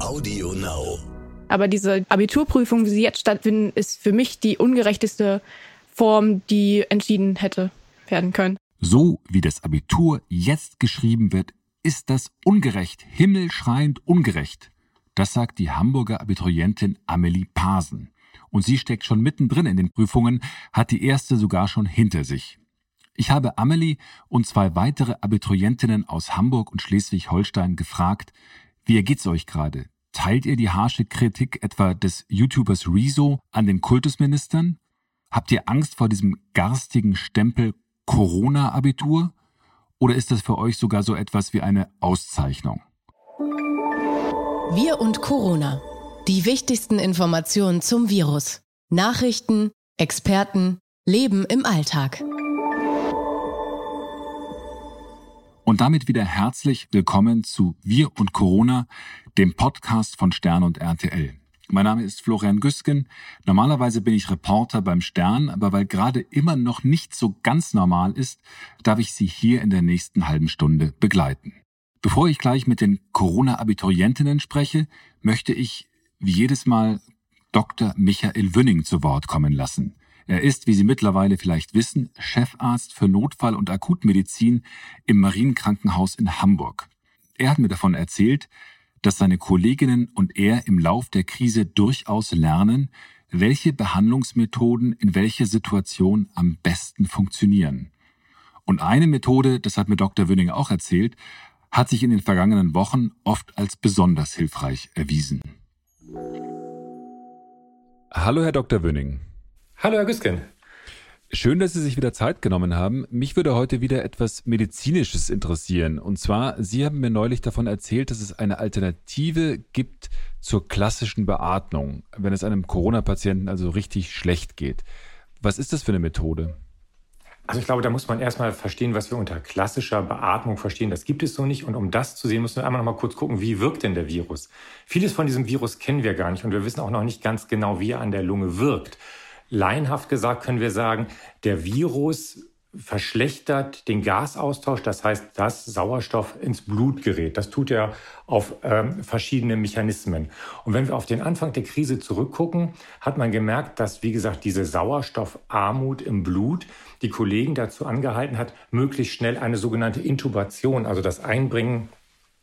Audio Now. Aber diese Abiturprüfung, wie sie jetzt stattfinden, ist für mich die ungerechteste Form, die entschieden hätte werden können. So wie das Abitur jetzt geschrieben wird, ist das ungerecht, himmelschreiend ungerecht. Das sagt die Hamburger Abiturientin Amelie Pasen. Und sie steckt schon mittendrin in den Prüfungen, hat die erste sogar schon hinter sich. Ich habe Amelie und zwei weitere Abiturientinnen aus Hamburg und Schleswig-Holstein gefragt, wie ergeht's euch gerade? Teilt ihr die harsche Kritik etwa des YouTubers Rezo an den Kultusministern? Habt ihr Angst vor diesem garstigen Stempel Corona-Abitur? Oder ist das für euch sogar so etwas wie eine Auszeichnung? Wir und Corona. Die wichtigsten Informationen zum Virus. Nachrichten, Experten, Leben im Alltag. Und damit wieder herzlich willkommen zu Wir und Corona, dem Podcast von Stern und RTL. Mein Name ist Florian Güsken. Normalerweise bin ich Reporter beim Stern, aber weil gerade immer noch nicht so ganz normal ist, darf ich Sie hier in der nächsten halben Stunde begleiten. Bevor ich gleich mit den Corona-Abiturientinnen spreche, möchte ich wie jedes Mal Dr. Michael Wünning zu Wort kommen lassen. Er ist, wie Sie mittlerweile vielleicht wissen, Chefarzt für Notfall- und Akutmedizin im Marienkrankenhaus in Hamburg. Er hat mir davon erzählt, dass seine Kolleginnen und er im Lauf der Krise durchaus lernen, welche Behandlungsmethoden in welcher Situation am besten funktionieren. Und eine Methode, das hat mir Dr. Wünning auch erzählt, hat sich in den vergangenen Wochen oft als besonders hilfreich erwiesen. Hallo, Herr Dr. Wünning. Hallo, Herr Güsken. Schön, dass Sie sich wieder Zeit genommen haben. Mich würde heute wieder etwas Medizinisches interessieren. Und zwar, Sie haben mir neulich davon erzählt, dass es eine Alternative gibt zur klassischen Beatmung, wenn es einem Corona-Patienten also richtig schlecht geht. Was ist das für eine Methode? Also ich glaube, da muss man erstmal verstehen, was wir unter klassischer Beatmung verstehen. Das gibt es so nicht. Und um das zu sehen, müssen wir einmal noch mal kurz gucken, wie wirkt denn der Virus? Vieles von diesem Virus kennen wir gar nicht und wir wissen auch noch nicht ganz genau, wie er an der Lunge wirkt. Laienhaft gesagt können wir sagen, der Virus verschlechtert den Gasaustausch, das heißt, dass Sauerstoff ins Blut gerät. Das tut er auf ähm, verschiedene Mechanismen. Und wenn wir auf den Anfang der Krise zurückgucken, hat man gemerkt, dass, wie gesagt, diese Sauerstoffarmut im Blut die Kollegen dazu angehalten hat, möglichst schnell eine sogenannte Intubation, also das Einbringen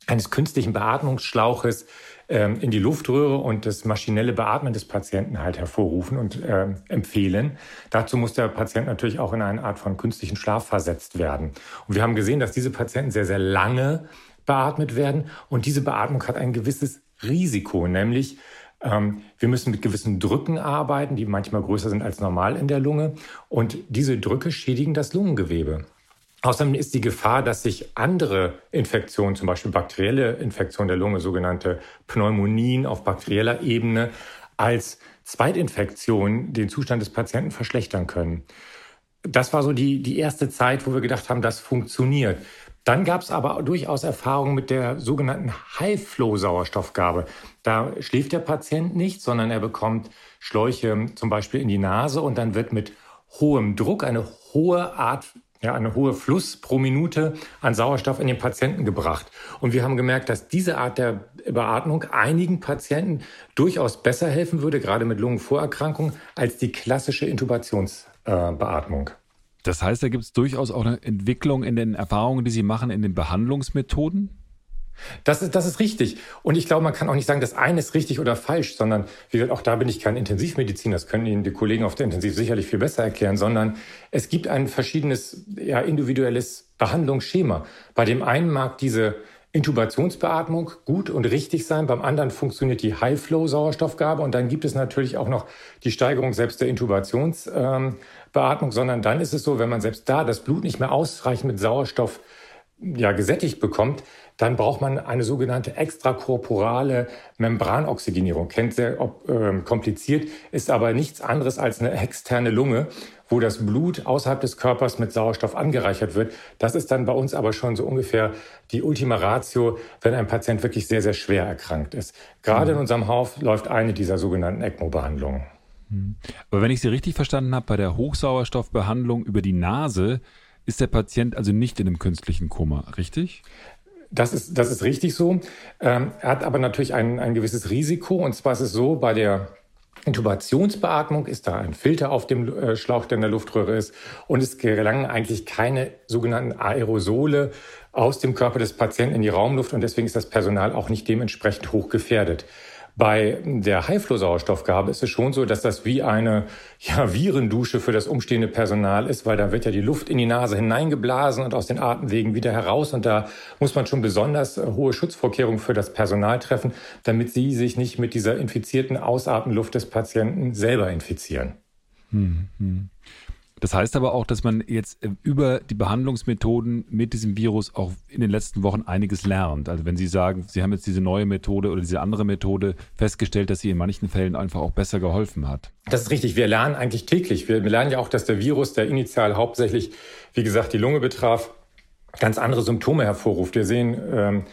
eines künstlichen Beatmungsschlauches ähm, in die Luftröhre und das maschinelle Beatmen des Patienten halt hervorrufen und äh, empfehlen. Dazu muss der Patient natürlich auch in eine Art von künstlichen Schlaf versetzt werden. Und wir haben gesehen, dass diese Patienten sehr, sehr lange beatmet werden und diese Beatmung hat ein gewisses Risiko, nämlich ähm, wir müssen mit gewissen Drücken arbeiten, die manchmal größer sind als normal in der Lunge und diese Drücke schädigen das Lungengewebe. Außerdem ist die Gefahr, dass sich andere Infektionen, zum Beispiel bakterielle Infektionen der Lunge, sogenannte Pneumonien auf bakterieller Ebene, als Zweitinfektion den Zustand des Patienten verschlechtern können. Das war so die, die erste Zeit, wo wir gedacht haben, das funktioniert. Dann gab es aber durchaus Erfahrungen mit der sogenannten High-Flow-Sauerstoffgabe. Da schläft der Patient nicht, sondern er bekommt Schläuche zum Beispiel in die Nase und dann wird mit hohem Druck eine hohe Art ja, eine hohe Fluss pro Minute an Sauerstoff in den Patienten gebracht. Und wir haben gemerkt, dass diese Art der Beatmung einigen Patienten durchaus besser helfen würde, gerade mit Lungenvorerkrankungen, als die klassische Intubationsbeatmung. Das heißt, da gibt es durchaus auch eine Entwicklung in den Erfahrungen, die Sie machen, in den Behandlungsmethoden? Das ist, das ist richtig. Und ich glaube, man kann auch nicht sagen, das eine ist richtig oder falsch, sondern wie gesagt, auch da bin ich kein Intensivmediziner, das können Ihnen die Kollegen auf der Intensiv sicherlich viel besser erklären, sondern es gibt ein verschiedenes, ja, individuelles Behandlungsschema. Bei dem einen mag diese Intubationsbeatmung gut und richtig sein, beim anderen funktioniert die High-Flow-Sauerstoffgabe und dann gibt es natürlich auch noch die Steigerung selbst der Intubationsbeatmung, sondern dann ist es so, wenn man selbst da das Blut nicht mehr ausreichend mit Sauerstoff ja, gesättigt bekommt, dann braucht man eine sogenannte extrakorporale Membranoxygenierung. Kennt sehr äh, kompliziert, ist aber nichts anderes als eine externe Lunge, wo das Blut außerhalb des Körpers mit Sauerstoff angereichert wird. Das ist dann bei uns aber schon so ungefähr die Ultima Ratio, wenn ein Patient wirklich sehr, sehr schwer erkrankt ist. Gerade mhm. in unserem Haus läuft eine dieser sogenannten ECMO-Behandlungen. Mhm. Aber wenn ich Sie richtig verstanden habe, bei der Hochsauerstoffbehandlung über die Nase ist der Patient also nicht in einem künstlichen Koma, richtig? Das ist, das ist richtig so. Ähm, hat aber natürlich ein, ein gewisses Risiko. Und zwar ist es so, bei der Intubationsbeatmung ist da ein Filter auf dem äh, Schlauch, der in der Luftröhre ist. Und es gelangen eigentlich keine sogenannten Aerosole aus dem Körper des Patienten in die Raumluft. Und deswegen ist das Personal auch nicht dementsprechend hoch gefährdet. Bei der Highflow-Sauerstoffgabe ist es schon so, dass das wie eine ja, Virendusche für das umstehende Personal ist, weil da wird ja die Luft in die Nase hineingeblasen und aus den Atemwegen wieder heraus. Und da muss man schon besonders äh, hohe Schutzvorkehrungen für das Personal treffen, damit sie sich nicht mit dieser infizierten Ausatmenluft des Patienten selber infizieren. Hm, hm. Das heißt aber auch, dass man jetzt äh, über die Behandlungsmethoden mit diesem Virus auch in den letzten Wochen einiges lernt. Also wenn Sie sagen, Sie haben jetzt diese neue Methode oder diese andere Methode festgestellt, dass sie in manchen Fällen einfach auch besser geholfen hat. Das ist richtig. Wir lernen eigentlich täglich. Wir lernen ja auch, dass der Virus, der initial hauptsächlich, wie gesagt, die Lunge betraf, ganz andere Symptome hervorruft. Wir sehen ähm,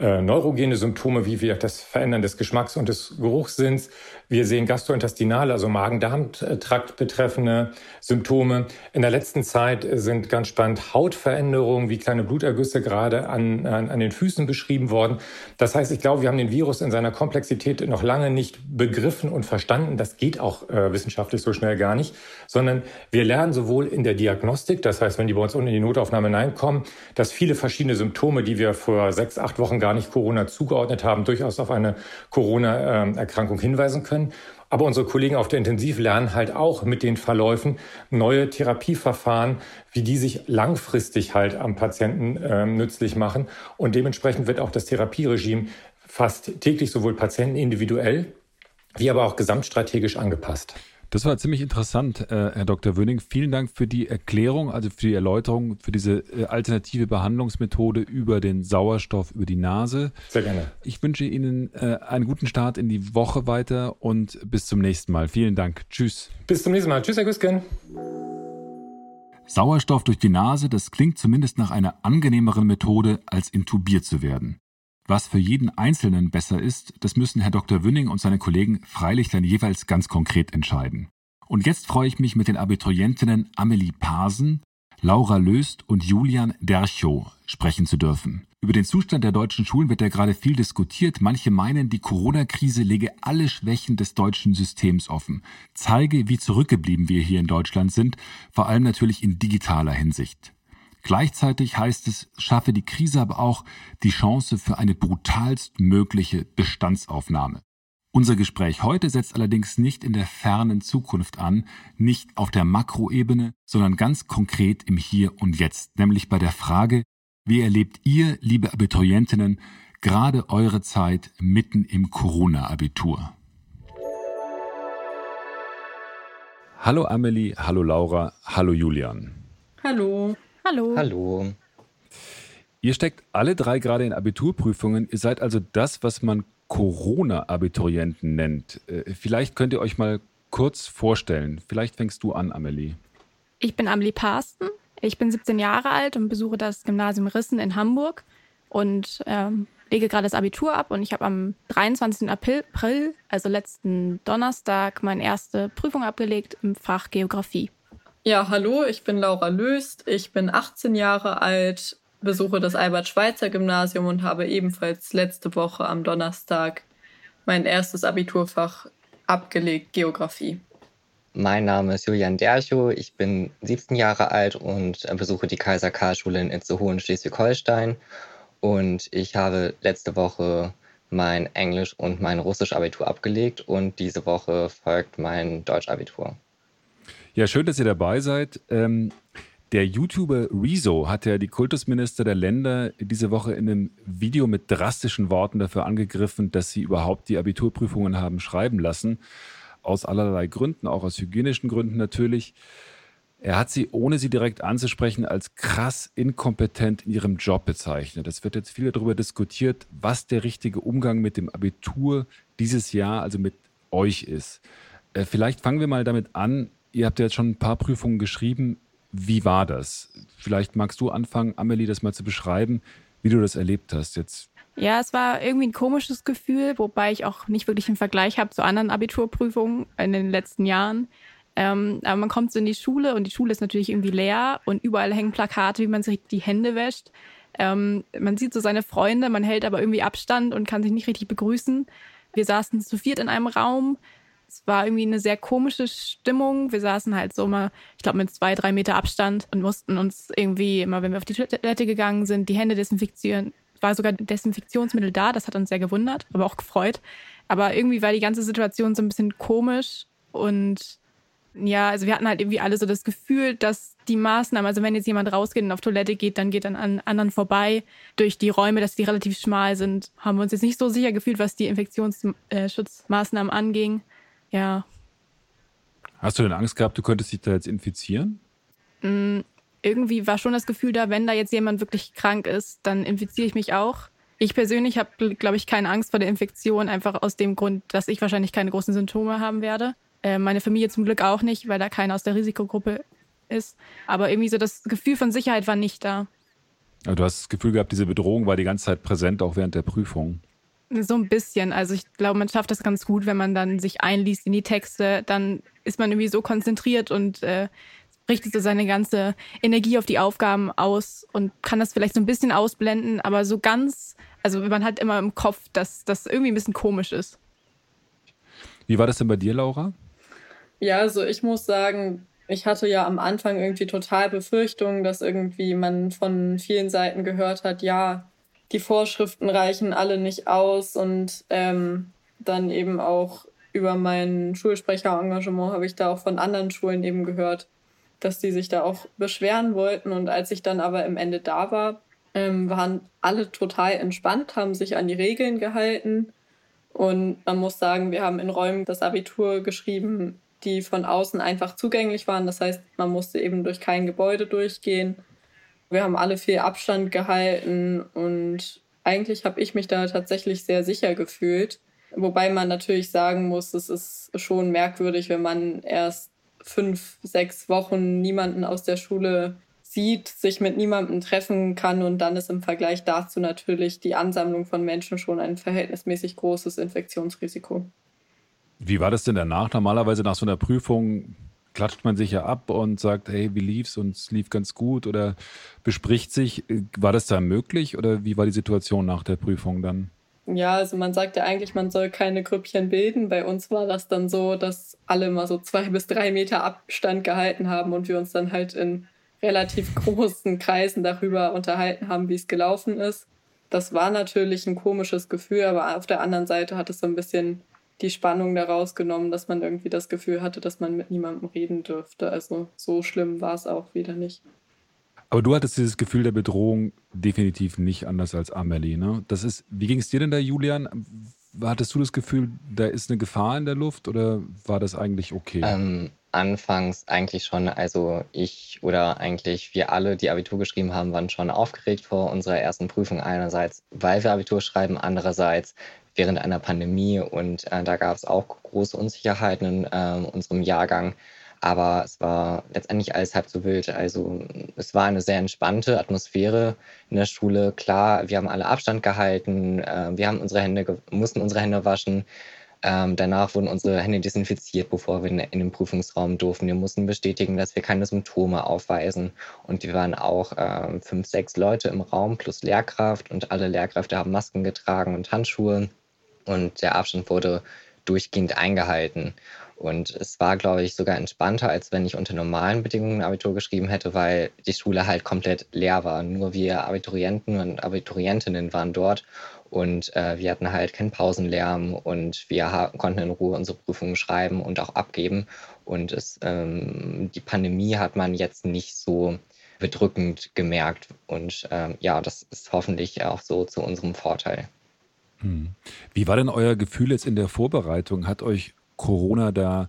äh, neurogene Symptome wie wir das Verändern des Geschmacks und des Geruchssinns. Wir sehen gastrointestinale, also Magen-Darm-Trakt betreffende Symptome. In der letzten Zeit sind ganz spannend Hautveränderungen wie kleine Blutergüsse gerade an, an, an den Füßen beschrieben worden. Das heißt, ich glaube, wir haben den Virus in seiner Komplexität noch lange nicht begriffen und verstanden. Das geht auch äh, wissenschaftlich so schnell gar nicht, sondern wir lernen sowohl in der Diagnostik, das heißt, wenn die bei uns unten in die Notaufnahme hineinkommen, dass viele verschiedene Symptome, die wir vor sechs, acht Wochen gar nicht Corona zugeordnet haben, durchaus auf eine Corona-Erkrankung hinweisen können können. Aber unsere Kollegen auf der Intensiv lernen halt auch mit den Verläufen neue Therapieverfahren, wie die sich langfristig halt am Patienten äh, nützlich machen. Und dementsprechend wird auch das Therapieregime fast täglich sowohl patientenindividuell wie aber auch gesamtstrategisch angepasst. Das war ziemlich interessant, äh, Herr Dr. Wöning. Vielen Dank für die Erklärung, also für die Erläuterung, für diese äh, alternative Behandlungsmethode über den Sauerstoff über die Nase. Sehr gerne. Ich wünsche Ihnen äh, einen guten Start in die Woche weiter und bis zum nächsten Mal. Vielen Dank. Tschüss. Bis zum nächsten Mal. Tschüss, Herr Güsken. Sauerstoff durch die Nase, das klingt zumindest nach einer angenehmeren Methode, als intubiert zu werden. Was für jeden Einzelnen besser ist, das müssen Herr Dr. Wünning und seine Kollegen freilich dann jeweils ganz konkret entscheiden. Und jetzt freue ich mich mit den Abiturientinnen Amelie Pasen, Laura Löst und Julian Derchow sprechen zu dürfen. Über den Zustand der deutschen Schulen wird ja gerade viel diskutiert. Manche meinen, die Corona-Krise lege alle Schwächen des deutschen Systems offen, zeige, wie zurückgeblieben wir hier in Deutschland sind, vor allem natürlich in digitaler Hinsicht. Gleichzeitig heißt es, schaffe die Krise aber auch die Chance für eine brutalst mögliche Bestandsaufnahme. Unser Gespräch heute setzt allerdings nicht in der fernen Zukunft an, nicht auf der Makroebene, sondern ganz konkret im Hier und Jetzt, nämlich bei der Frage, wie erlebt ihr, liebe Abiturientinnen, gerade eure Zeit mitten im Corona-Abitur? Hallo Amelie, hallo Laura, hallo Julian. Hallo. Hallo. Hallo. Ihr steckt alle drei gerade in Abiturprüfungen. Ihr seid also das, was man Corona-Abiturienten nennt. Äh, vielleicht könnt ihr euch mal kurz vorstellen. Vielleicht fängst du an, Amelie. Ich bin Amelie Parsten. Ich bin 17 Jahre alt und besuche das Gymnasium Rissen in Hamburg und ähm, lege gerade das Abitur ab. Und ich habe am 23. April, also letzten Donnerstag, meine erste Prüfung abgelegt im Fach Geografie. Ja, hallo, ich bin Laura Löst. Ich bin 18 Jahre alt, besuche das Albert-Schweitzer-Gymnasium und habe ebenfalls letzte Woche am Donnerstag mein erstes Abiturfach abgelegt, Geografie. Mein Name ist Julian Derchow, ich bin 17 Jahre alt und besuche die Kaiser Karl Schule in Itzehoe Schleswig-Holstein. Und ich habe letzte Woche mein Englisch und mein Russisch-Abitur abgelegt und diese Woche folgt mein Deutsch-Abitur. Ja, schön, dass ihr dabei seid. Ähm, der YouTuber Rezo hat ja die Kultusminister der Länder diese Woche in einem Video mit drastischen Worten dafür angegriffen, dass sie überhaupt die Abiturprüfungen haben schreiben lassen. Aus allerlei Gründen, auch aus hygienischen Gründen natürlich. Er hat sie, ohne sie direkt anzusprechen, als krass inkompetent in ihrem Job bezeichnet. Es wird jetzt viel darüber diskutiert, was der richtige Umgang mit dem Abitur dieses Jahr, also mit euch ist. Äh, vielleicht fangen wir mal damit an, Ihr habt ja jetzt schon ein paar Prüfungen geschrieben. Wie war das? Vielleicht magst du anfangen, Amelie, das mal zu beschreiben, wie du das erlebt hast jetzt. Ja, es war irgendwie ein komisches Gefühl, wobei ich auch nicht wirklich einen Vergleich habe zu anderen Abiturprüfungen in den letzten Jahren. Ähm, aber man kommt so in die Schule und die Schule ist natürlich irgendwie leer und überall hängen Plakate, wie man sich die Hände wäscht. Ähm, man sieht so seine Freunde, man hält aber irgendwie Abstand und kann sich nicht richtig begrüßen. Wir saßen zu viert in einem Raum. Es war irgendwie eine sehr komische Stimmung. Wir saßen halt so mal, ich glaube, mit zwei, drei Meter Abstand und mussten uns irgendwie immer, wenn wir auf die Toilette gegangen sind, die Hände desinfizieren. War sogar Desinfektionsmittel da, das hat uns sehr gewundert, aber auch gefreut. Aber irgendwie war die ganze Situation so ein bisschen komisch und ja, also wir hatten halt irgendwie alle so das Gefühl, dass die Maßnahmen, also wenn jetzt jemand rausgeht und auf Toilette geht, dann geht dann an anderen vorbei durch die Räume, dass die relativ schmal sind, haben wir uns jetzt nicht so sicher gefühlt, was die Infektionsschutzmaßnahmen anging. Ja. Hast du denn Angst gehabt, du könntest dich da jetzt infizieren? Mm, irgendwie war schon das Gefühl da, wenn da jetzt jemand wirklich krank ist, dann infiziere ich mich auch. Ich persönlich habe, glaube ich, keine Angst vor der Infektion, einfach aus dem Grund, dass ich wahrscheinlich keine großen Symptome haben werde. Äh, meine Familie zum Glück auch nicht, weil da keiner aus der Risikogruppe ist. Aber irgendwie so das Gefühl von Sicherheit war nicht da. Aber du hast das Gefühl gehabt, diese Bedrohung war die ganze Zeit präsent, auch während der Prüfung. So ein bisschen. Also ich glaube, man schafft das ganz gut, wenn man dann sich einliest in die Texte. Dann ist man irgendwie so konzentriert und äh, richtet so seine ganze Energie auf die Aufgaben aus und kann das vielleicht so ein bisschen ausblenden, aber so ganz, also man hat immer im Kopf, dass das irgendwie ein bisschen komisch ist. Wie war das denn bei dir, Laura? Ja, also ich muss sagen, ich hatte ja am Anfang irgendwie total Befürchtungen, dass irgendwie man von vielen Seiten gehört hat, ja, die Vorschriften reichen alle nicht aus und ähm, dann eben auch über mein Schulsprecherengagement habe ich da auch von anderen Schulen eben gehört, dass die sich da auch beschweren wollten. Und als ich dann aber im Ende da war, ähm, waren alle total entspannt, haben sich an die Regeln gehalten. Und man muss sagen, wir haben in Räumen das Abitur geschrieben, die von außen einfach zugänglich waren. Das heißt, man musste eben durch kein Gebäude durchgehen. Wir haben alle viel Abstand gehalten und eigentlich habe ich mich da tatsächlich sehr sicher gefühlt. Wobei man natürlich sagen muss, es ist schon merkwürdig, wenn man erst fünf, sechs Wochen niemanden aus der Schule sieht, sich mit niemandem treffen kann und dann ist im Vergleich dazu natürlich die Ansammlung von Menschen schon ein verhältnismäßig großes Infektionsrisiko. Wie war das denn danach? Normalerweise nach so einer Prüfung klatscht man sich ja ab und sagt, hey, wie lief's und es lief ganz gut oder bespricht sich. War das da möglich oder wie war die Situation nach der Prüfung dann? Ja, also man sagt ja eigentlich, man soll keine Grüppchen bilden. Bei uns war das dann so, dass alle mal so zwei bis drei Meter Abstand gehalten haben und wir uns dann halt in relativ großen Kreisen darüber unterhalten haben, wie es gelaufen ist. Das war natürlich ein komisches Gefühl, aber auf der anderen Seite hat es so ein bisschen die Spannung daraus genommen, dass man irgendwie das Gefühl hatte, dass man mit niemandem reden dürfte. Also so schlimm war es auch wieder nicht. Aber du hattest dieses Gefühl der Bedrohung definitiv nicht anders als Amelie, ne? Das ist, wie ging es dir denn da, Julian? Hattest du das Gefühl, da ist eine Gefahr in der Luft oder war das eigentlich okay? Ähm, anfangs eigentlich schon. Also ich oder eigentlich wir alle, die Abitur geschrieben haben, waren schon aufgeregt vor unserer ersten Prüfung. Einerseits, weil wir Abitur schreiben, andererseits während einer Pandemie und äh, da gab es auch große Unsicherheiten in äh, unserem Jahrgang. Aber es war letztendlich alles halb so wild. Also es war eine sehr entspannte Atmosphäre in der Schule. Klar, wir haben alle Abstand gehalten, äh, wir haben unsere Hände, mussten unsere Hände waschen. Ähm, danach wurden unsere Hände desinfiziert, bevor wir in, in, den Prüfungsraum durften. Wir mussten bestätigen, dass wir keine Symptome aufweisen. Und wir waren auch ähm, fünf, sechs Leute im Raum plus Lehrkraft und alle Lehrkräfte haben Masken getragen und Handschuhe. Und der Abstand wurde durchgehend eingehalten. Und es war, glaube ich, sogar entspannter, als wenn ich unter normalen Bedingungen Abitur geschrieben hätte, weil die Schule halt komplett leer war. Nur wir Abiturienten und Abiturientinnen waren dort und äh, wir hatten halt keinen Pausenlärm und wir konnten in Ruhe unsere Prüfungen schreiben und auch abgeben. Und es, ähm, die Pandemie hat man jetzt nicht so bedrückend gemerkt. Und ähm, ja, das ist hoffentlich auch so zu unserem Vorteil. Hm. Wie war denn euer Gefühl jetzt in der Vorbereitung? Hat euch Corona da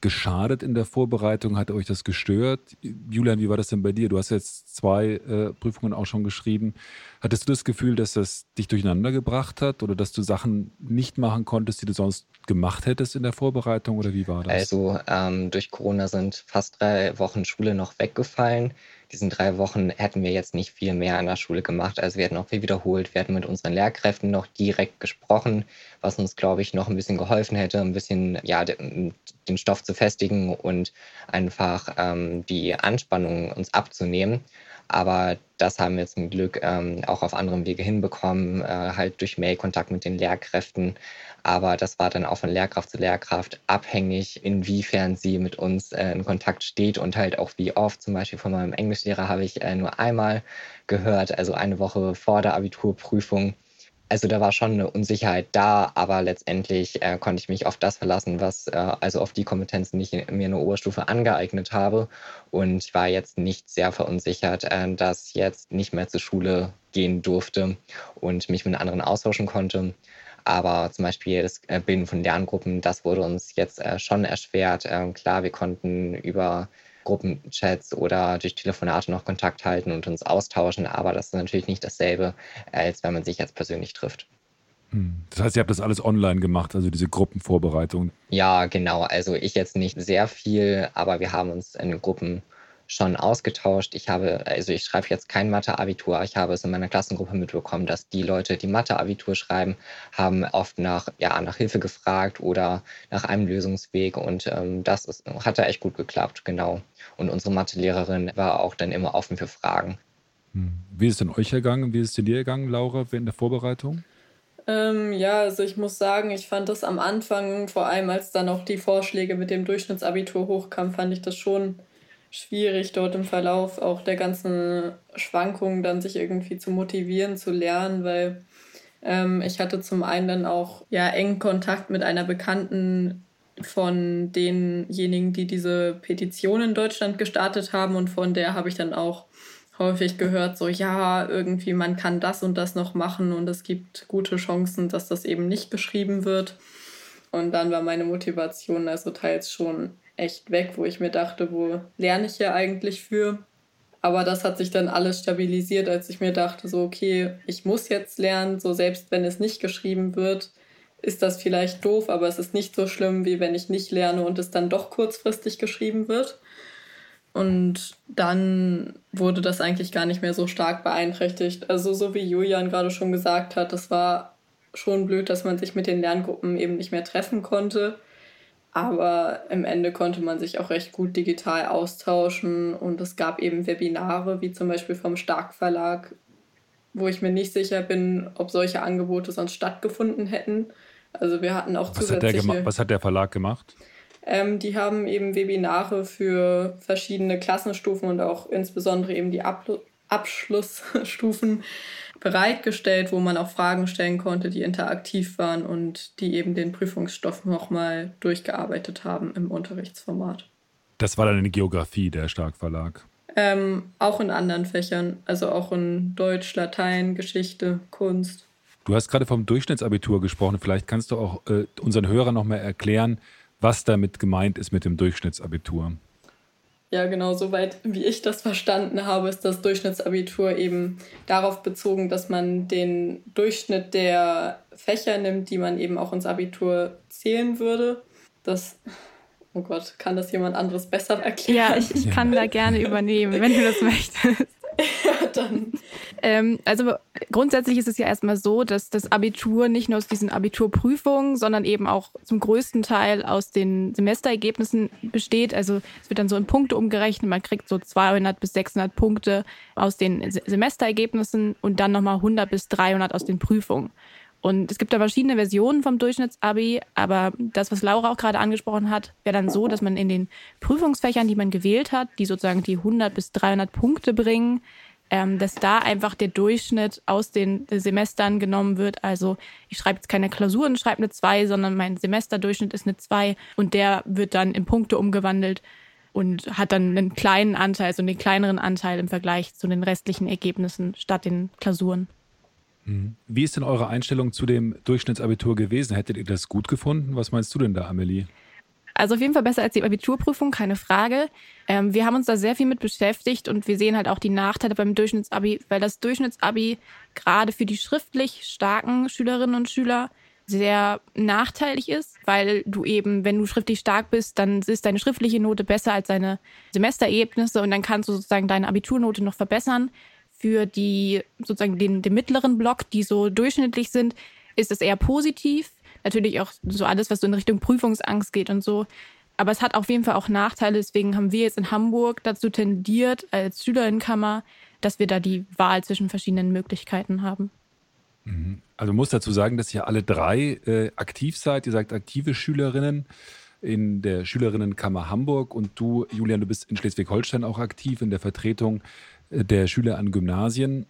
geschadet in der Vorbereitung? Hat euch das gestört? Julian, wie war das denn bei dir? Du hast jetzt zwei äh, Prüfungen auch schon geschrieben. Hattest du das Gefühl, dass das dich durcheinander gebracht hat oder dass du Sachen nicht machen konntest, die du sonst gemacht hättest in der Vorbereitung oder wie war das? Also ähm, durch Corona sind fast drei Wochen Schule noch weggefallen diesen drei Wochen hätten wir jetzt nicht viel mehr an der Schule gemacht. Also wir hätten auch viel wiederholt, wir hätten mit unseren Lehrkräften noch direkt gesprochen, was uns, glaube ich, noch ein bisschen geholfen hätte, ein bisschen ja, den Stoff zu festigen und einfach ähm, die Anspannung uns abzunehmen. Aber das haben wir zum Glück ähm, auch auf anderem Wege hinbekommen, äh, halt durch Mail-Kontakt mit den Lehrkräften. Aber das war dann auch von Lehrkraft zu Lehrkraft abhängig, inwiefern sie mit uns äh, in Kontakt steht und halt auch wie oft. Zum Beispiel von meinem Englischlehrer habe ich äh, nur einmal gehört, also eine Woche vor der Abiturprüfung. Also da war schon eine Unsicherheit da, aber letztendlich äh, konnte ich mich auf das verlassen, was äh, also auf die Kompetenzen, die ich mir in der Oberstufe angeeignet habe. Und ich war jetzt nicht sehr verunsichert, äh, dass ich jetzt nicht mehr zur Schule gehen durfte und mich mit anderen austauschen konnte. Aber zum Beispiel das äh, Bilden von Lerngruppen, das wurde uns jetzt äh, schon erschwert. Ähm, klar, wir konnten über Gruppenchats oder durch Telefonate noch Kontakt halten und uns austauschen, aber das ist natürlich nicht dasselbe, als wenn man sich jetzt persönlich trifft. Hm. Das heißt, ihr habt das alles online gemacht, also diese Gruppenvorbereitung? Ja, genau. Also ich jetzt nicht sehr viel, aber wir haben uns in Gruppen schon ausgetauscht. Ich habe, also ich schreibe jetzt kein Mathe-Abitur. Ich habe es in meiner Klassengruppe mitbekommen, dass die Leute, die Mathe-Abitur schreiben, haben oft nach, ja, nach Hilfe gefragt oder nach einem Lösungsweg. Und ähm, das ist, hat da echt gut geklappt, genau. Und unsere Mathelehrerin war auch dann immer offen für Fragen. Hm. Wie ist es denn euch ergangen? Wie ist es dir ergangen, Laura, während der Vorbereitung? Ähm, ja, also ich muss sagen, ich fand das am Anfang, vor allem als dann auch die Vorschläge mit dem Durchschnittsabitur hochkamen, fand ich das schon schwierig, dort im Verlauf auch der ganzen Schwankungen dann sich irgendwie zu motivieren, zu lernen, weil ähm, ich hatte zum einen dann auch ja engen Kontakt mit einer Bekannten von denjenigen, die diese Petition in Deutschland gestartet haben und von der habe ich dann auch häufig gehört, so ja, irgendwie man kann das und das noch machen und es gibt gute Chancen, dass das eben nicht geschrieben wird. Und dann war meine Motivation also teils schon echt weg, wo ich mir dachte, wo lerne ich hier eigentlich für? Aber das hat sich dann alles stabilisiert, als ich mir dachte, so, okay, ich muss jetzt lernen, so selbst wenn es nicht geschrieben wird, ist das vielleicht doof, aber es ist nicht so schlimm, wie wenn ich nicht lerne und es dann doch kurzfristig geschrieben wird. Und dann wurde das eigentlich gar nicht mehr so stark beeinträchtigt. Also so wie Julian gerade schon gesagt hat, das war schon blöd, dass man sich mit den Lerngruppen eben nicht mehr treffen konnte. Aber im Ende konnte man sich auch recht gut digital austauschen und es gab eben Webinare, wie zum Beispiel vom Stark Verlag, wo ich mir nicht sicher bin, ob solche Angebote sonst stattgefunden hätten. Also wir hatten auch was zusätzliche... Hat was hat der Verlag gemacht? Ähm, die haben eben Webinare für verschiedene Klassenstufen und auch insbesondere eben die Ablu Abschlussstufen bereitgestellt, wo man auch Fragen stellen konnte, die interaktiv waren und die eben den Prüfungsstoff nochmal durchgearbeitet haben im Unterrichtsformat. Das war dann in Geografie, der Stark-Verlag. Ähm, auch in anderen Fächern, also auch in Deutsch, Latein, Geschichte, Kunst. Du hast gerade vom Durchschnittsabitur gesprochen. Vielleicht kannst du auch äh, unseren Hörern nochmal erklären, was damit gemeint ist mit dem Durchschnittsabitur. Ja, genau, soweit wie ich das verstanden habe, ist das Durchschnittsabitur eben darauf bezogen, dass man den Durchschnitt der Fächer nimmt, die man eben auch ins Abitur zählen würde. Das, oh Gott, kann das jemand anderes besser erklären? Ja, ich, ich kann da gerne übernehmen, wenn du das möchtest. ja, dann. Ähm, also grundsätzlich ist es ja erstmal so, dass das Abitur nicht nur aus diesen Abiturprüfungen, sondern eben auch zum größten Teil aus den Semesterergebnissen besteht. Also es wird dann so in Punkte umgerechnet. Man kriegt so 200 bis 600 Punkte aus den Semesterergebnissen und dann nochmal 100 bis 300 aus den Prüfungen. Und es gibt da verschiedene Versionen vom Durchschnittsabi, aber das, was Laura auch gerade angesprochen hat, wäre dann so, dass man in den Prüfungsfächern, die man gewählt hat, die sozusagen die 100 bis 300 Punkte bringen, ähm, dass da einfach der Durchschnitt aus den Semestern genommen wird. Also ich schreibe jetzt keine Klausuren, schreibe eine 2, sondern mein Semesterdurchschnitt ist eine 2 und der wird dann in Punkte umgewandelt und hat dann einen kleinen Anteil, also einen kleineren Anteil im Vergleich zu den restlichen Ergebnissen statt den Klausuren. Mhm. Wie ist denn eure Einstellung zu dem Durchschnittsabitur gewesen? Hättet ihr das gut gefunden? Was meinst du denn da, Amelie? Also auf jeden Fall besser als die Abiturprüfung, keine Frage. Ähm, wir haben uns da sehr viel mit beschäftigt und wir sehen halt auch die Nachteile beim Durchschnittsabi, weil das Durchschnittsabi gerade für die schriftlich starken Schülerinnen und Schüler sehr nachteilig ist, weil du eben, wenn du schriftlich stark bist, dann ist deine schriftliche Note besser als deine Semesterergebnisse und dann kannst du sozusagen deine Abiturnote noch verbessern für die sozusagen den, den mittleren Block, die so durchschnittlich sind, ist es eher positiv. Natürlich auch so alles, was so in Richtung Prüfungsangst geht und so. aber es hat auf jeden Fall auch Nachteile. Deswegen haben wir jetzt in Hamburg dazu tendiert, als Schülerinnenkammer, dass wir da die Wahl zwischen verschiedenen Möglichkeiten haben. Mhm. Also muss dazu sagen, dass ihr alle drei äh, aktiv seid. Ihr seid aktive Schülerinnen in der Schülerinnenkammer Hamburg und du, Julian, du bist in Schleswig-Holstein auch aktiv in der Vertretung der Schüler an Gymnasien.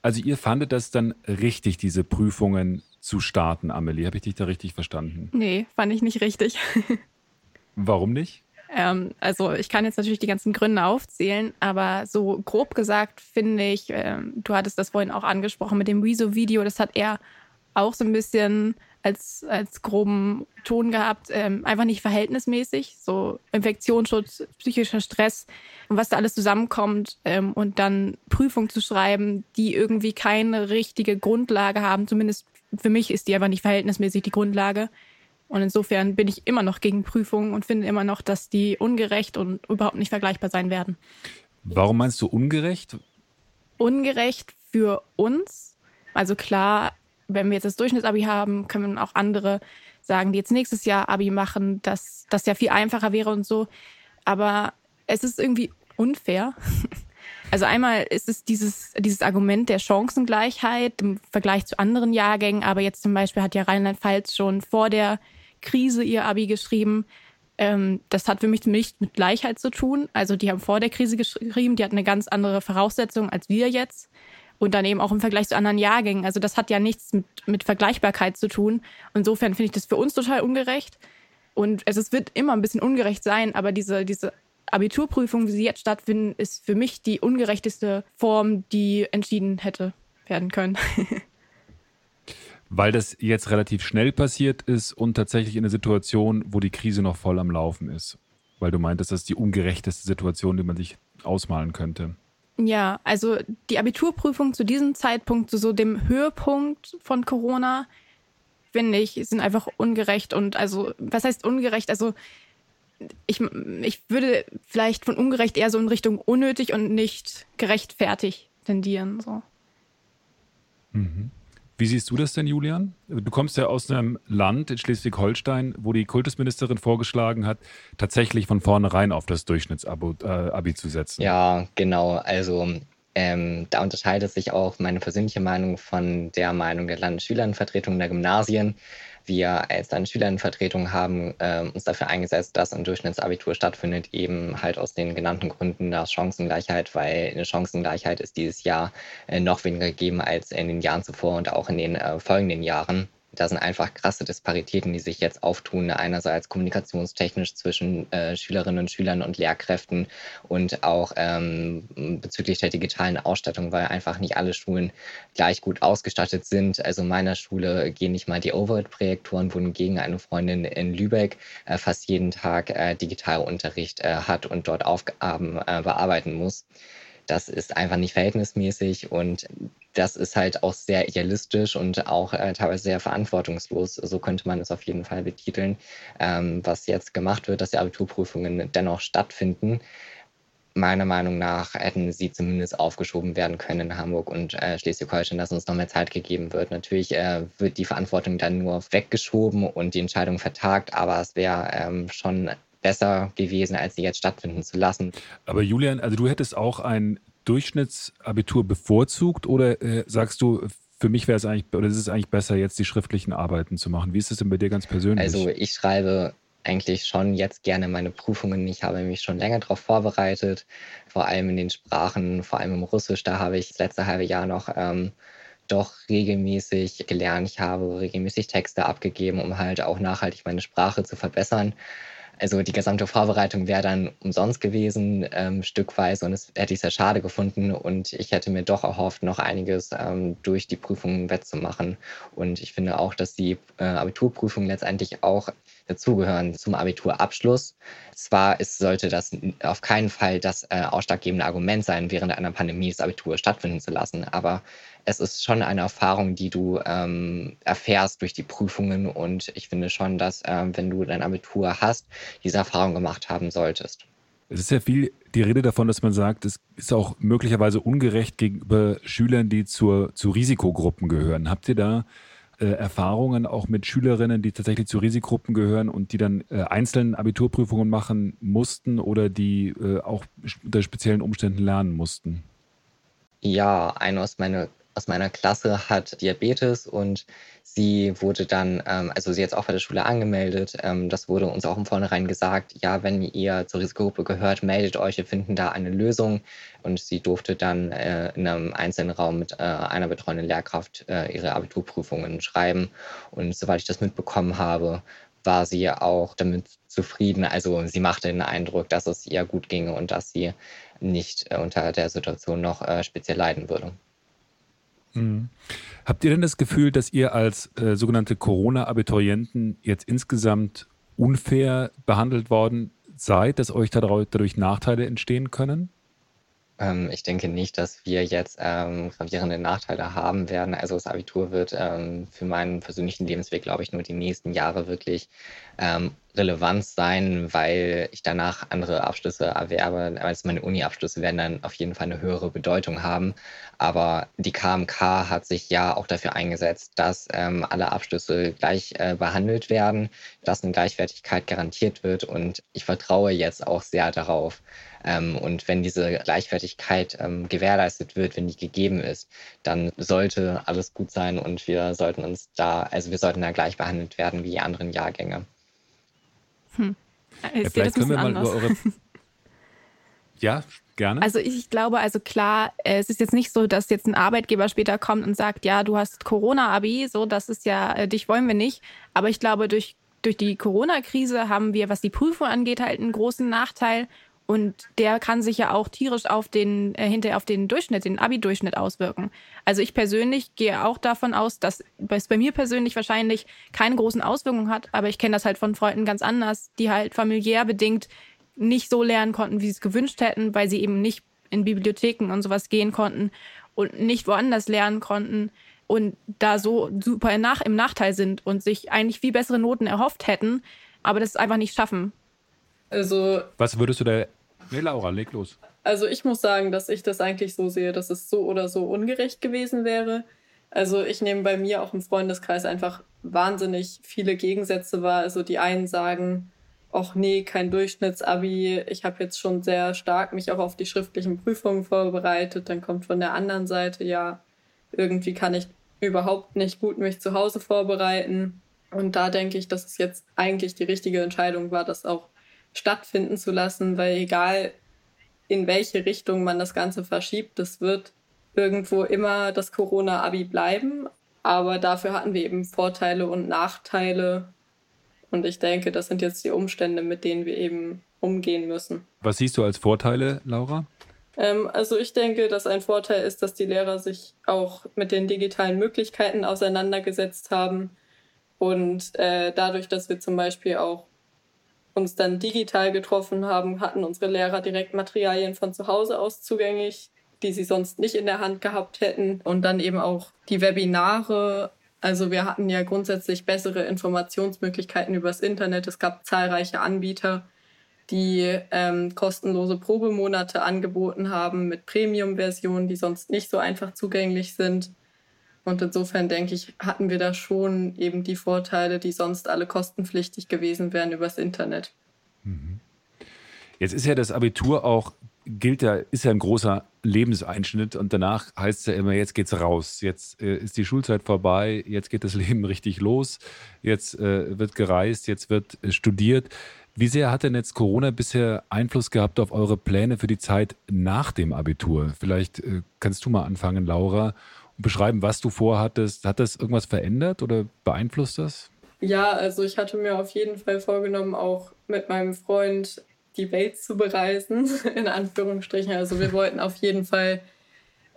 Also ihr fandet das dann richtig, diese Prüfungen zu starten, Amelie. Habe ich dich da richtig verstanden? Nee, fand ich nicht richtig. Warum nicht? Ähm, also ich kann jetzt natürlich die ganzen Gründe aufzählen, aber so grob gesagt finde ich, ähm, du hattest das vorhin auch angesprochen mit dem Rezo-Video, das hat er auch so ein bisschen als, als groben Ton gehabt, ähm, einfach nicht verhältnismäßig, so Infektionsschutz, psychischer Stress und was da alles zusammenkommt ähm, und dann Prüfungen zu schreiben, die irgendwie keine richtige Grundlage haben, zumindest für mich ist die einfach nicht verhältnismäßig die Grundlage. Und insofern bin ich immer noch gegen Prüfungen und finde immer noch, dass die ungerecht und überhaupt nicht vergleichbar sein werden. Warum meinst du ungerecht? Ungerecht für uns. Also klar, wenn wir jetzt das Durchschnittsabi haben, können auch andere sagen, die jetzt nächstes Jahr Abi machen, dass das ja viel einfacher wäre und so. Aber es ist irgendwie unfair. Also einmal ist es dieses, dieses Argument der Chancengleichheit im Vergleich zu anderen Jahrgängen, aber jetzt zum Beispiel hat ja Rheinland-Pfalz schon vor der Krise ihr Abi geschrieben. Ähm, das hat für mich nicht mit Gleichheit zu tun. Also die haben vor der Krise geschrieben, die hatten eine ganz andere Voraussetzung als wir jetzt. Und dann eben auch im Vergleich zu anderen Jahrgängen. Also das hat ja nichts mit, mit Vergleichbarkeit zu tun. Insofern finde ich das für uns total ungerecht. Und es, es wird immer ein bisschen ungerecht sein, aber diese, diese Abiturprüfungen, wie sie jetzt stattfinden, ist für mich die ungerechteste Form, die entschieden hätte werden können. weil das jetzt relativ schnell passiert ist und tatsächlich in einer Situation, wo die Krise noch voll am Laufen ist. Weil du meintest, das ist die ungerechteste Situation, die man sich ausmalen könnte. Ja, also die Abiturprüfung zu diesem Zeitpunkt, zu so dem Höhepunkt von Corona, finde ich, sind einfach ungerecht. Und also, was heißt ungerecht? Also, ich, ich würde vielleicht von ungerecht eher so in Richtung unnötig und nicht gerechtfertigt tendieren. So. Mhm. Wie siehst du das denn, Julian? Du kommst ja aus einem Land in Schleswig-Holstein, wo die Kultusministerin vorgeschlagen hat, tatsächlich von vornherein auf das Durchschnittsabi äh, zu setzen. Ja, genau. Also ähm, da unterscheidet sich auch meine persönliche Meinung von der Meinung der Landesschülerenvertretung der Gymnasien wir als Landesschülerinnenvertretung haben äh, uns dafür eingesetzt, dass ein Durchschnittsabitur stattfindet, eben halt aus den genannten Gründen der Chancengleichheit, weil eine Chancengleichheit ist dieses Jahr äh, noch weniger gegeben als in den Jahren zuvor und auch in den äh, folgenden Jahren da sind einfach krasse Disparitäten, die sich jetzt auftun. Einerseits kommunikationstechnisch zwischen äh, Schülerinnen und Schülern und Lehrkräften und auch ähm, bezüglich der digitalen Ausstattung, weil einfach nicht alle Schulen gleich gut ausgestattet sind. Also in meiner Schule gehen nicht mal die Overhead-Projektoren, wohingegen eine Freundin in Lübeck äh, fast jeden Tag äh, Digitalunterricht äh, hat und dort Aufgaben äh, bearbeiten muss. Das ist einfach nicht verhältnismäßig und das ist halt auch sehr idealistisch und auch äh, teilweise sehr verantwortungslos. So könnte man es auf jeden Fall betiteln, ähm, was jetzt gemacht wird, dass die Abiturprüfungen dennoch stattfinden. Meiner Meinung nach hätten sie zumindest aufgeschoben werden können in Hamburg und äh, Schleswig-Holstein, dass uns noch mehr Zeit gegeben wird. Natürlich äh, wird die Verantwortung dann nur weggeschoben und die Entscheidung vertagt, aber es wäre ähm, schon besser gewesen, als sie jetzt stattfinden zu lassen. Aber Julian, also du hättest auch ein Durchschnittsabitur bevorzugt oder äh, sagst du, für mich wäre es eigentlich, oder ist es eigentlich besser, jetzt die schriftlichen Arbeiten zu machen? Wie ist es denn bei dir ganz persönlich? Also ich schreibe eigentlich schon jetzt gerne meine Prüfungen. Ich habe mich schon länger darauf vorbereitet, vor allem in den Sprachen, vor allem im Russisch. Da habe ich das letzte halbe Jahr noch ähm, doch regelmäßig gelernt. Ich habe regelmäßig Texte abgegeben, um halt auch nachhaltig meine Sprache zu verbessern. Also die gesamte Vorbereitung wäre dann umsonst gewesen, ähm, stückweise, und es hätte ich sehr schade gefunden. Und ich hätte mir doch erhofft, noch einiges ähm, durch die Prüfungen wettzumachen. Und ich finde auch, dass die äh, Abiturprüfungen letztendlich auch dazugehören zum Abiturabschluss. Zwar ist, sollte das auf keinen Fall das äh, ausschlaggebende Argument sein, während einer Pandemie das Abitur stattfinden zu lassen, aber es ist schon eine Erfahrung, die du ähm, erfährst durch die Prüfungen und ich finde schon, dass äh, wenn du dein Abitur hast, diese Erfahrung gemacht haben solltest. Es ist ja viel die Rede davon, dass man sagt, es ist auch möglicherweise ungerecht gegenüber Schülern, die zur, zu Risikogruppen gehören. Habt ihr da äh, Erfahrungen auch mit Schülerinnen, die tatsächlich zu Risikogruppen gehören und die dann äh, einzeln Abiturprüfungen machen mussten oder die äh, auch unter speziellen Umständen lernen mussten? Ja, eine aus meiner aus meiner Klasse hat Diabetes und sie wurde dann, ähm, also sie jetzt auch bei der Schule angemeldet. Ähm, das wurde uns auch im Vornherein gesagt, ja, wenn ihr zur Risikogruppe gehört, meldet euch, wir finden da eine Lösung. Und sie durfte dann äh, in einem einzelnen Raum mit äh, einer betreuenden Lehrkraft äh, ihre Abiturprüfungen schreiben. Und soweit ich das mitbekommen habe, war sie auch damit zufrieden. Also sie machte den Eindruck, dass es ihr gut ginge und dass sie nicht äh, unter der Situation noch äh, speziell leiden würde. Mhm. Habt ihr denn das Gefühl, dass ihr als äh, sogenannte Corona-Abiturienten jetzt insgesamt unfair behandelt worden seid, dass euch dadurch Nachteile entstehen können? Ähm, ich denke nicht, dass wir jetzt ähm, gravierende Nachteile haben werden. Also das Abitur wird ähm, für meinen persönlichen Lebensweg, glaube ich, nur die nächsten Jahre wirklich ähm, relevant sein, weil ich danach andere Abschlüsse erwerbe. Also meine Uni-Abschlüsse werden dann auf jeden Fall eine höhere Bedeutung haben. Aber die KMK hat sich ja auch dafür eingesetzt, dass ähm, alle Abschlüsse gleich äh, behandelt werden, dass eine Gleichwertigkeit garantiert wird. Und ich vertraue jetzt auch sehr darauf, ähm, und wenn diese Gleichwertigkeit ähm, gewährleistet wird, wenn die gegeben ist, dann sollte alles gut sein und wir sollten uns da, also wir sollten da gleich behandelt werden wie die anderen Jahrgänge. Hm. Ja, vielleicht können wir mal anders. über eure. ja, gerne. Also ich glaube, also klar, es ist jetzt nicht so, dass jetzt ein Arbeitgeber später kommt und sagt, ja, du hast Corona-Abi, so, das ist ja, äh, dich wollen wir nicht. Aber ich glaube, durch durch die Corona-Krise haben wir, was die Prüfung angeht, halt einen großen Nachteil. Und der kann sich ja auch tierisch auf den, äh, hinterher auf den Durchschnitt, den Abi-Durchschnitt auswirken. Also ich persönlich gehe auch davon aus, dass es bei mir persönlich wahrscheinlich keine großen Auswirkungen hat, aber ich kenne das halt von Freunden ganz anders, die halt familiär bedingt nicht so lernen konnten, wie sie es gewünscht hätten, weil sie eben nicht in Bibliotheken und sowas gehen konnten und nicht woanders lernen konnten und da so super im Nachteil sind und sich eigentlich viel bessere Noten erhofft hätten, aber das einfach nicht schaffen. Also. Was würdest du da. Nee, Laura, leg los. Also, ich muss sagen, dass ich das eigentlich so sehe, dass es so oder so ungerecht gewesen wäre. Also, ich nehme bei mir auch im Freundeskreis einfach wahnsinnig viele Gegensätze wahr. Also, die einen sagen, ach nee, kein Durchschnittsabi. Ich habe jetzt schon sehr stark mich auch auf die schriftlichen Prüfungen vorbereitet. Dann kommt von der anderen Seite, ja, irgendwie kann ich überhaupt nicht gut mich zu Hause vorbereiten. Und da denke ich, dass es jetzt eigentlich die richtige Entscheidung war, das auch stattfinden zu lassen, weil egal in welche Richtung man das Ganze verschiebt, es wird irgendwo immer das Corona-Abi bleiben. Aber dafür hatten wir eben Vorteile und Nachteile. Und ich denke, das sind jetzt die Umstände, mit denen wir eben umgehen müssen. Was siehst du als Vorteile, Laura? Ähm, also ich denke, dass ein Vorteil ist, dass die Lehrer sich auch mit den digitalen Möglichkeiten auseinandergesetzt haben. Und äh, dadurch, dass wir zum Beispiel auch uns dann digital getroffen haben, hatten unsere Lehrer direkt Materialien von zu Hause aus zugänglich, die sie sonst nicht in der Hand gehabt hätten. Und dann eben auch die Webinare. Also wir hatten ja grundsätzlich bessere Informationsmöglichkeiten übers Internet. Es gab zahlreiche Anbieter, die ähm, kostenlose Probemonate angeboten haben mit Premium-Versionen, die sonst nicht so einfach zugänglich sind. Und insofern denke ich, hatten wir da schon eben die Vorteile, die sonst alle kostenpflichtig gewesen wären übers Internet. Mhm. Jetzt ist ja das Abitur auch, gilt ja, ist ja ein großer Lebenseinschnitt und danach heißt es ja immer, jetzt geht's raus. Jetzt äh, ist die Schulzeit vorbei, jetzt geht das Leben richtig los, jetzt äh, wird gereist, jetzt wird äh, studiert. Wie sehr hat denn jetzt Corona bisher Einfluss gehabt auf eure Pläne für die Zeit nach dem Abitur? Vielleicht äh, kannst du mal anfangen, Laura, beschreiben, was du vorhattest. Hat das irgendwas verändert oder beeinflusst das? Ja, also ich hatte mir auf jeden Fall vorgenommen, auch mit meinem Freund die Welt zu bereisen, in Anführungsstrichen. Also wir wollten auf jeden Fall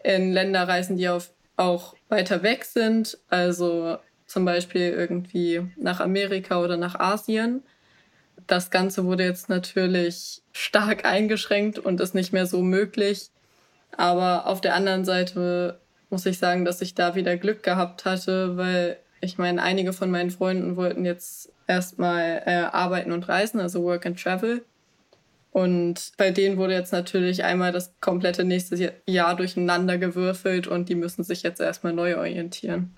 in Länder reisen, die auf, auch weiter weg sind. Also zum Beispiel irgendwie nach Amerika oder nach Asien. Das Ganze wurde jetzt natürlich stark eingeschränkt und ist nicht mehr so möglich. Aber auf der anderen Seite muss ich sagen, dass ich da wieder Glück gehabt hatte, weil ich meine, einige von meinen Freunden wollten jetzt erstmal äh, arbeiten und reisen, also Work and Travel. Und bei denen wurde jetzt natürlich einmal das komplette nächste Jahr durcheinander gewürfelt und die müssen sich jetzt erstmal neu orientieren.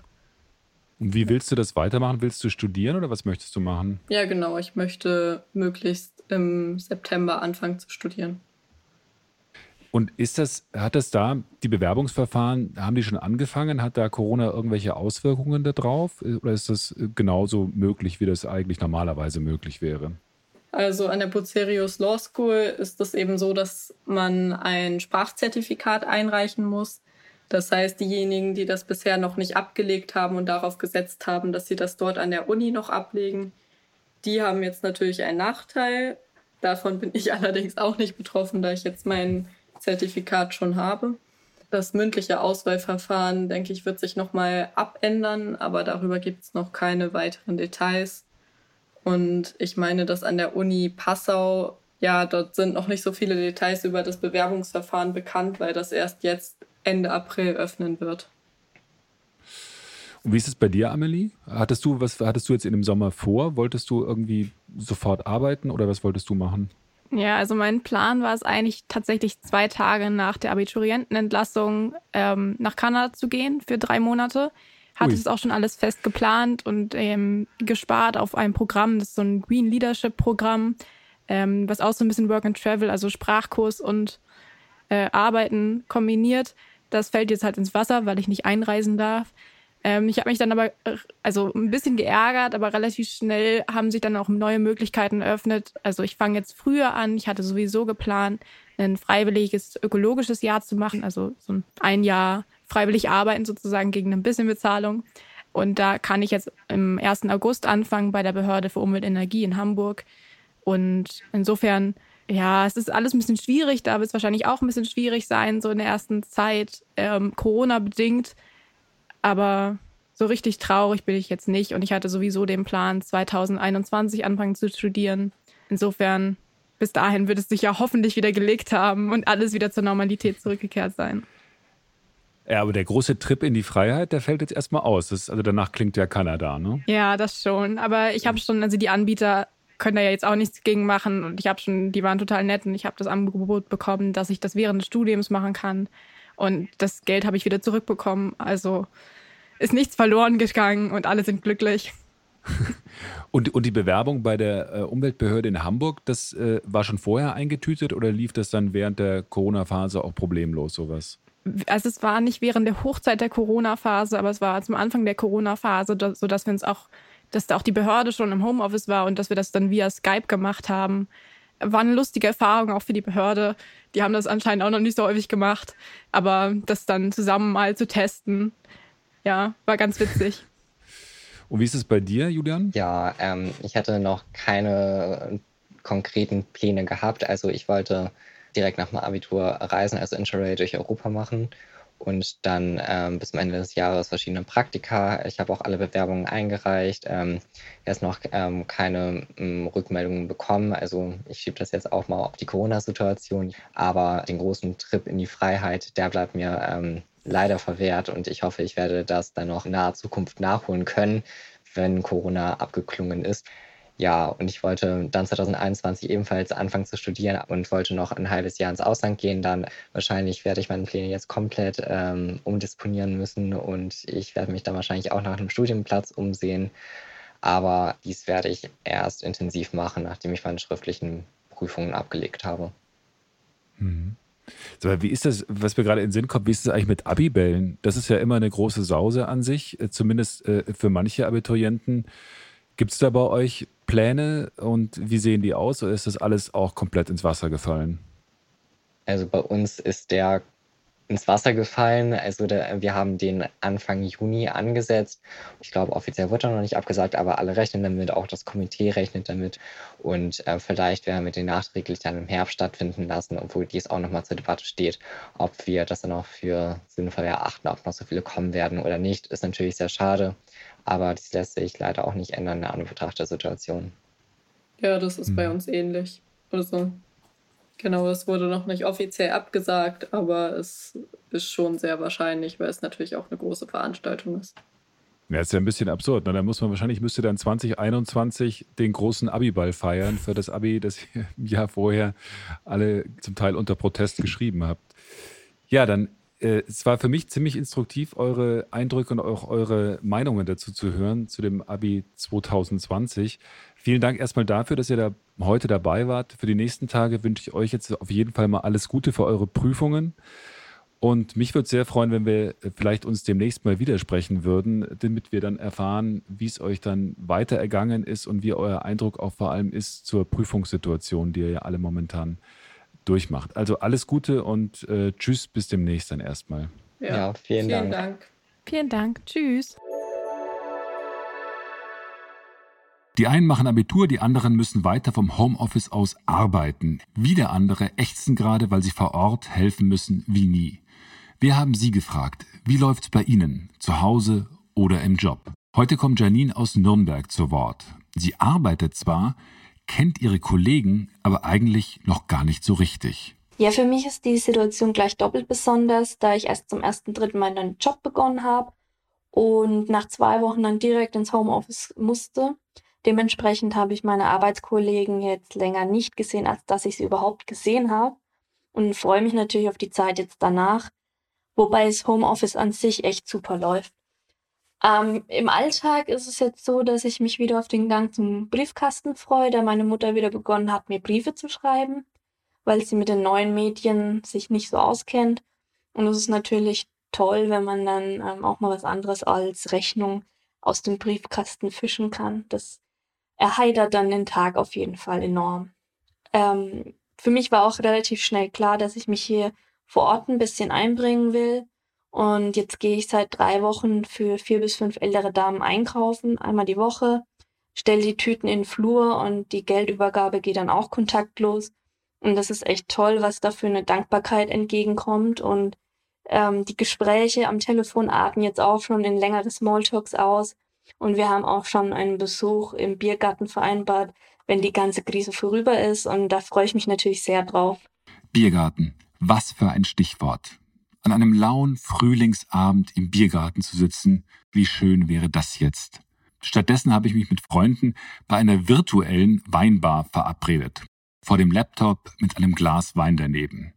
Und wie willst du das weitermachen? Willst du studieren oder was möchtest du machen? Ja, genau. Ich möchte möglichst im September anfangen zu studieren. Und ist das, hat das da, die Bewerbungsverfahren, haben die schon angefangen? Hat da Corona irgendwelche Auswirkungen darauf? Oder ist das genauso möglich, wie das eigentlich normalerweise möglich wäre? Also an der Bucerius Law School ist es eben so, dass man ein Sprachzertifikat einreichen muss. Das heißt, diejenigen, die das bisher noch nicht abgelegt haben und darauf gesetzt haben, dass sie das dort an der Uni noch ablegen, die haben jetzt natürlich einen Nachteil. Davon bin ich allerdings auch nicht betroffen, da ich jetzt mein Zertifikat schon habe. Das mündliche Auswahlverfahren, denke ich, wird sich nochmal abändern, aber darüber gibt es noch keine weiteren Details. Und ich meine, dass an der Uni Passau, ja, dort sind noch nicht so viele Details über das Bewerbungsverfahren bekannt, weil das erst jetzt Ende April öffnen wird. Und wie ist es bei dir, Amelie? Hattest du, was hattest du jetzt in dem Sommer vor? Wolltest du irgendwie sofort arbeiten oder was wolltest du machen? Ja, also mein Plan war es eigentlich tatsächlich zwei Tage nach der Abiturientenentlassung ähm, nach Kanada zu gehen für drei Monate. Hatte es auch schon alles fest geplant und ähm, gespart auf ein Programm, das ist so ein Green Leadership Programm, ähm, was auch so ein bisschen Work and Travel, also Sprachkurs und äh, Arbeiten kombiniert. Das fällt jetzt halt ins Wasser, weil ich nicht einreisen darf. Ähm, ich habe mich dann aber äh, also ein bisschen geärgert, aber relativ schnell haben sich dann auch neue Möglichkeiten eröffnet. Also ich fange jetzt früher an. Ich hatte sowieso geplant, ein freiwilliges ökologisches Jahr zu machen, also so ein Jahr freiwillig arbeiten sozusagen gegen ein bisschen Bezahlung. Und da kann ich jetzt im 1. August anfangen bei der Behörde für Umwelt und Energie in Hamburg. Und insofern, ja, es ist alles ein bisschen schwierig. Da wird es wahrscheinlich auch ein bisschen schwierig sein, so in der ersten Zeit, ähm, Corona-bedingt. Aber so richtig traurig bin ich jetzt nicht. Und ich hatte sowieso den Plan, 2021 anfangen zu studieren. Insofern, bis dahin wird es sich ja hoffentlich wieder gelegt haben und alles wieder zur Normalität zurückgekehrt sein. Ja, aber der große Trip in die Freiheit, der fällt jetzt erstmal aus. Das, also danach klingt ja Kanada, ne? Ja, das schon. Aber ich habe schon, also die Anbieter können da ja jetzt auch nichts gegen machen. Und ich habe schon, die waren total nett und ich habe das Angebot bekommen, dass ich das während des Studiums machen kann. Und das Geld habe ich wieder zurückbekommen. Also ist nichts verloren gegangen und alle sind glücklich. und, und die Bewerbung bei der äh, Umweltbehörde in Hamburg, das äh, war schon vorher eingetütet oder lief das dann während der Corona-Phase auch problemlos, sowas? Also es war nicht während der Hochzeit der Corona-Phase, aber es war zum Anfang der Corona-Phase, sodass wir uns auch, dass da auch die Behörde schon im Homeoffice war und dass wir das dann via Skype gemacht haben. War eine lustige Erfahrung auch für die Behörde. Die haben das anscheinend auch noch nicht so häufig gemacht. Aber das dann zusammen mal zu testen, ja, war ganz witzig. Und wie ist es bei dir, Julian? Ja, ähm, ich hatte noch keine konkreten Pläne gehabt. Also ich wollte direkt nach dem Abitur reisen, also Interrail durch Europa machen und dann ähm, bis zum Ende des Jahres verschiedene Praktika. Ich habe auch alle Bewerbungen eingereicht, ähm, erst noch ähm, keine ähm, Rückmeldungen bekommen. Also ich schiebe das jetzt auch mal auf die Corona-Situation. Aber den großen Trip in die Freiheit, der bleibt mir ähm, leider verwehrt und ich hoffe, ich werde das dann noch in naher Zukunft nachholen können, wenn Corona abgeklungen ist. Ja, und ich wollte dann 2021 ebenfalls anfangen zu studieren und wollte noch ein halbes Jahr ins Ausland gehen. Dann wahrscheinlich werde ich meine Pläne jetzt komplett ähm, umdisponieren müssen und ich werde mich dann wahrscheinlich auch nach einem Studienplatz umsehen. Aber dies werde ich erst intensiv machen, nachdem ich meine schriftlichen Prüfungen abgelegt habe. Mhm. So, wie ist das, was mir gerade in den Sinn kommt, wie ist das eigentlich mit Abibellen? Das ist ja immer eine große Sause an sich, äh, zumindest äh, für manche Abiturienten. Gibt es da bei euch Pläne und wie sehen die aus oder ist das alles auch komplett ins Wasser gefallen? Also bei uns ist der ins Wasser gefallen. Also der, wir haben den Anfang Juni angesetzt. Ich glaube, offiziell wird er noch nicht abgesagt, aber alle rechnen damit, auch das Komitee rechnet damit. Und äh, vielleicht werden wir den nachträglich dann im Herbst stattfinden lassen, obwohl dies auch nochmal zur Debatte steht, ob wir das dann auch für sinnvoll erachten, ob noch so viele kommen werden oder nicht. Ist natürlich sehr schade, aber das lässt sich leider auch nicht ändern in der Anbetracht der Situation. Ja, das ist mhm. bei uns ähnlich. Also Genau, es wurde noch nicht offiziell abgesagt, aber es ist schon sehr wahrscheinlich, weil es natürlich auch eine große Veranstaltung ist. Ja, ist ja ein bisschen absurd. Ne? Dann muss man wahrscheinlich, müsste dann 2021 den großen Abi-Ball feiern für das Abi, das ihr im Jahr vorher alle zum Teil unter Protest geschrieben habt. Ja, dann äh, es war für mich ziemlich instruktiv, eure Eindrücke und auch eure Meinungen dazu zu hören, zu dem Abi 2020. Vielen Dank erstmal dafür, dass ihr da heute dabei wart. Für die nächsten Tage wünsche ich euch jetzt auf jeden Fall mal alles Gute für eure Prüfungen. Und mich würde sehr freuen, wenn wir vielleicht uns demnächst mal widersprechen würden, damit wir dann erfahren, wie es euch dann weiter ergangen ist und wie euer Eindruck auch vor allem ist zur Prüfungssituation, die ihr ja alle momentan durchmacht. Also alles Gute und äh, tschüss, bis demnächst dann erstmal. Ja, ja vielen, vielen Dank. Dank. Vielen Dank. Tschüss. Die einen machen Abitur, die anderen müssen weiter vom Homeoffice aus arbeiten. Wieder andere ächzen gerade, weil sie vor Ort helfen müssen wie nie. Wir haben Sie gefragt, wie läuft's bei Ihnen, zu Hause oder im Job? Heute kommt Janine aus Nürnberg zu Wort. Sie arbeitet zwar, kennt ihre Kollegen aber eigentlich noch gar nicht so richtig. Ja, für mich ist die Situation gleich doppelt besonders, da ich erst zum ersten Dritten meinen Job begonnen habe und nach zwei Wochen dann direkt ins Homeoffice musste. Dementsprechend habe ich meine Arbeitskollegen jetzt länger nicht gesehen, als dass ich sie überhaupt gesehen habe. Und freue mich natürlich auf die Zeit jetzt danach, wobei das Homeoffice an sich echt super läuft. Ähm, Im Alltag ist es jetzt so, dass ich mich wieder auf den Gang zum Briefkasten freue, da meine Mutter wieder begonnen hat, mir Briefe zu schreiben, weil sie mit den neuen Medien sich nicht so auskennt. Und es ist natürlich toll, wenn man dann ähm, auch mal was anderes als Rechnung aus dem Briefkasten fischen kann. Das erheitert dann den Tag auf jeden Fall enorm. Ähm, für mich war auch relativ schnell klar, dass ich mich hier vor Ort ein bisschen einbringen will. Und jetzt gehe ich seit drei Wochen für vier bis fünf ältere Damen einkaufen, einmal die Woche, stelle die Tüten in den Flur und die Geldübergabe geht dann auch kontaktlos. Und das ist echt toll, was da für eine Dankbarkeit entgegenkommt. Und ähm, die Gespräche am Telefon arten jetzt auch schon in längere Smalltalks aus. Und wir haben auch schon einen Besuch im Biergarten vereinbart, wenn die ganze Krise vorüber ist. Und da freue ich mich natürlich sehr drauf. Biergarten, was für ein Stichwort. An einem lauen Frühlingsabend im Biergarten zu sitzen, wie schön wäre das jetzt. Stattdessen habe ich mich mit Freunden bei einer virtuellen Weinbar verabredet. Vor dem Laptop mit einem Glas Wein daneben.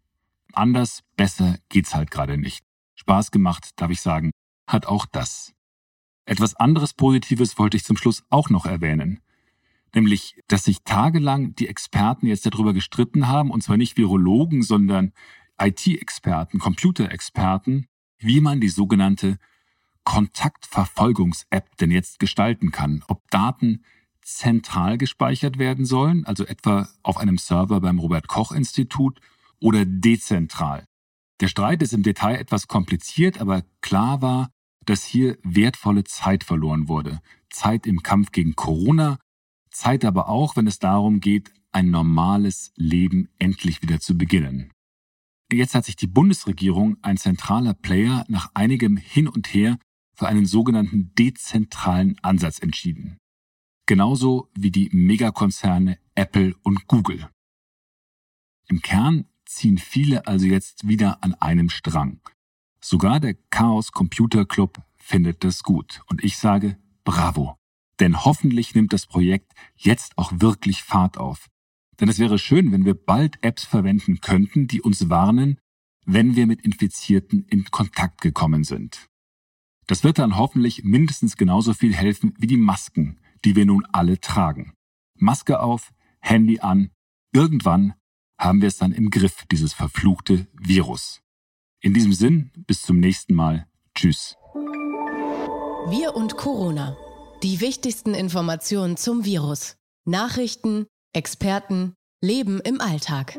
Anders, besser geht's halt gerade nicht. Spaß gemacht, darf ich sagen, hat auch das. Etwas anderes Positives wollte ich zum Schluss auch noch erwähnen. Nämlich, dass sich tagelang die Experten jetzt darüber gestritten haben, und zwar nicht Virologen, sondern IT-Experten, Computerexperten, wie man die sogenannte Kontaktverfolgungs-App denn jetzt gestalten kann. Ob Daten zentral gespeichert werden sollen, also etwa auf einem Server beim Robert Koch Institut, oder dezentral. Der Streit ist im Detail etwas kompliziert, aber klar war, dass hier wertvolle Zeit verloren wurde. Zeit im Kampf gegen Corona, Zeit aber auch, wenn es darum geht, ein normales Leben endlich wieder zu beginnen. Jetzt hat sich die Bundesregierung, ein zentraler Player, nach einigem Hin und Her für einen sogenannten dezentralen Ansatz entschieden. Genauso wie die Megakonzerne Apple und Google. Im Kern ziehen viele also jetzt wieder an einem Strang. Sogar der Chaos Computer Club findet das gut. Und ich sage Bravo. Denn hoffentlich nimmt das Projekt jetzt auch wirklich Fahrt auf. Denn es wäre schön, wenn wir bald Apps verwenden könnten, die uns warnen, wenn wir mit Infizierten in Kontakt gekommen sind. Das wird dann hoffentlich mindestens genauso viel helfen wie die Masken, die wir nun alle tragen. Maske auf, Handy an, irgendwann haben wir es dann im Griff, dieses verfluchte Virus. In diesem Sinn, bis zum nächsten Mal. Tschüss. Wir und Corona. Die wichtigsten Informationen zum Virus. Nachrichten, Experten, Leben im Alltag.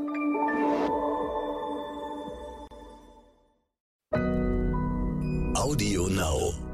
Audio Now.